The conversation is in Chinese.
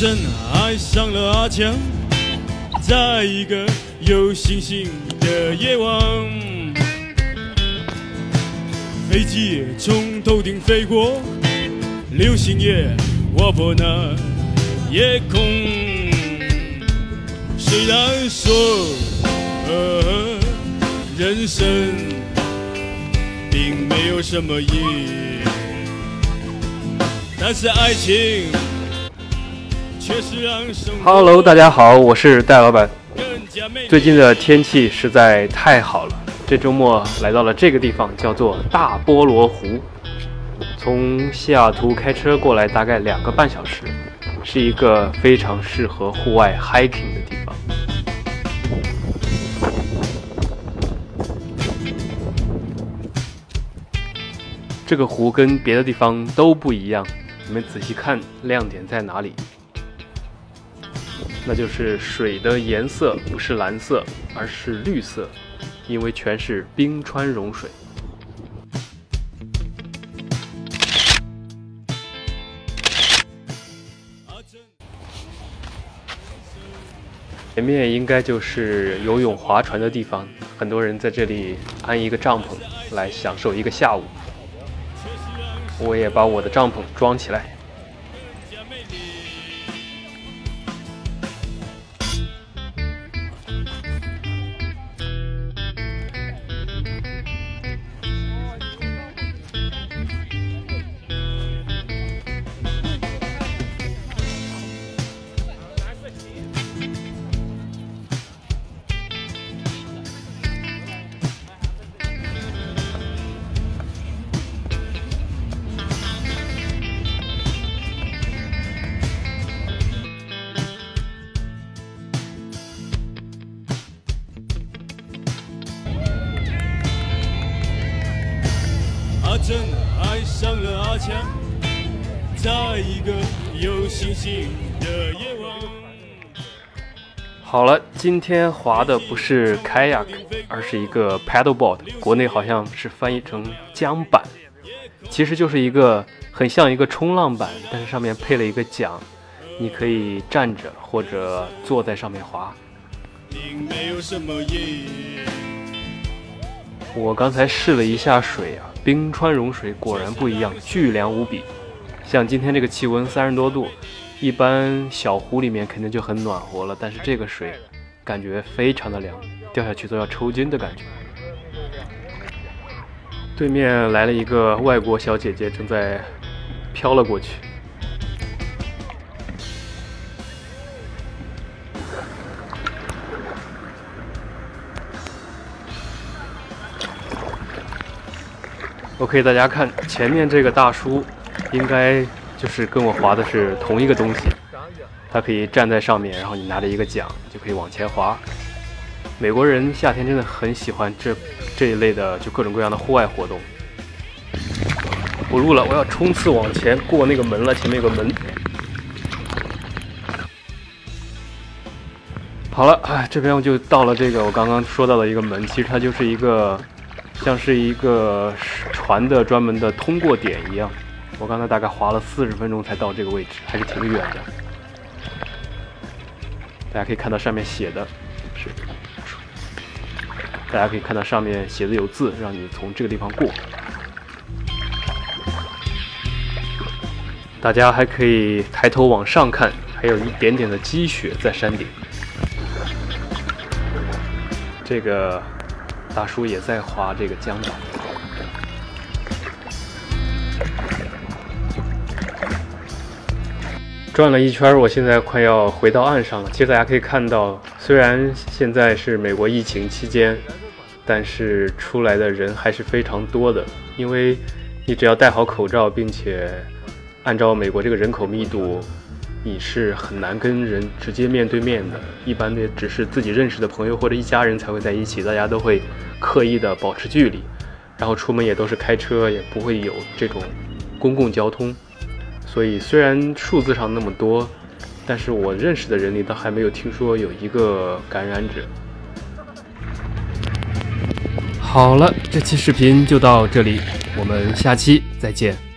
阿珍爱上了阿强，在一个有星星的夜晚，飞机从头顶飞过，流星也划破那夜空。虽然说，人生并没有什么意义，但是爱情 Hello，大家好，我是戴老板。最近的天气实在太好了，这周末来到了这个地方，叫做大菠萝湖。从西雅图开车过来大概两个半小时，是一个非常适合户外 hiking 的地方。这个湖跟别的地方都不一样，你们仔细看亮点在哪里？那就是水的颜色不是蓝色，而是绿色，因为全是冰川融水。前面应该就是游泳、划船的地方，很多人在这里安一个帐篷来享受一个下午。我也把我的帐篷装起来。阿珍爱上了阿强，在一个有星星的夜晚。好了，今天划的不是 kayak，而是一个 paddleboard，国内好像是翻译成桨板，其实就是一个很像一个冲浪板，但是上面配了一个桨，你可以站着或者坐在上面划。并没有什么意义。我刚才试了一下水啊，冰川融水果然不一样，巨凉无比。像今天这个气温三十多度，一般小湖里面肯定就很暖和了，但是这个水感觉非常的凉，掉下去都要抽筋的感觉。对面来了一个外国小姐姐，正在飘了过去。OK，大家看前面这个大叔，应该就是跟我划的是同一个东西。他可以站在上面，然后你拿着一个桨就可以往前滑。美国人夏天真的很喜欢这这一类的，就各种各样的户外活动。不录了，我要冲刺往前过那个门了，前面有个门。好了，哎，这边我就到了这个我刚刚说到的一个门，其实它就是一个像是一个船的专门的通过点一样。我刚才大概划了四十分钟才到这个位置，还是挺远的。大家可以看到上面写的是，大家可以看到上面写的有字，让你从这个地方过。大家还可以抬头往上看，还有一点点的积雪在山顶。这个大叔也在划这个桨板。转了一圈，我现在快要回到岸上了。其实大家可以看到，虽然现在是美国疫情期间，但是出来的人还是非常多的。因为你只要戴好口罩，并且按照美国这个人口密度，你是很难跟人直接面对面的。一般的只是自己认识的朋友或者一家人才会在一起，大家都会刻意的保持距离，然后出门也都是开车，也不会有这种公共交通。所以虽然数字上那么多，但是我认识的人里都还没有听说有一个感染者。好了，这期视频就到这里，我们下期再见。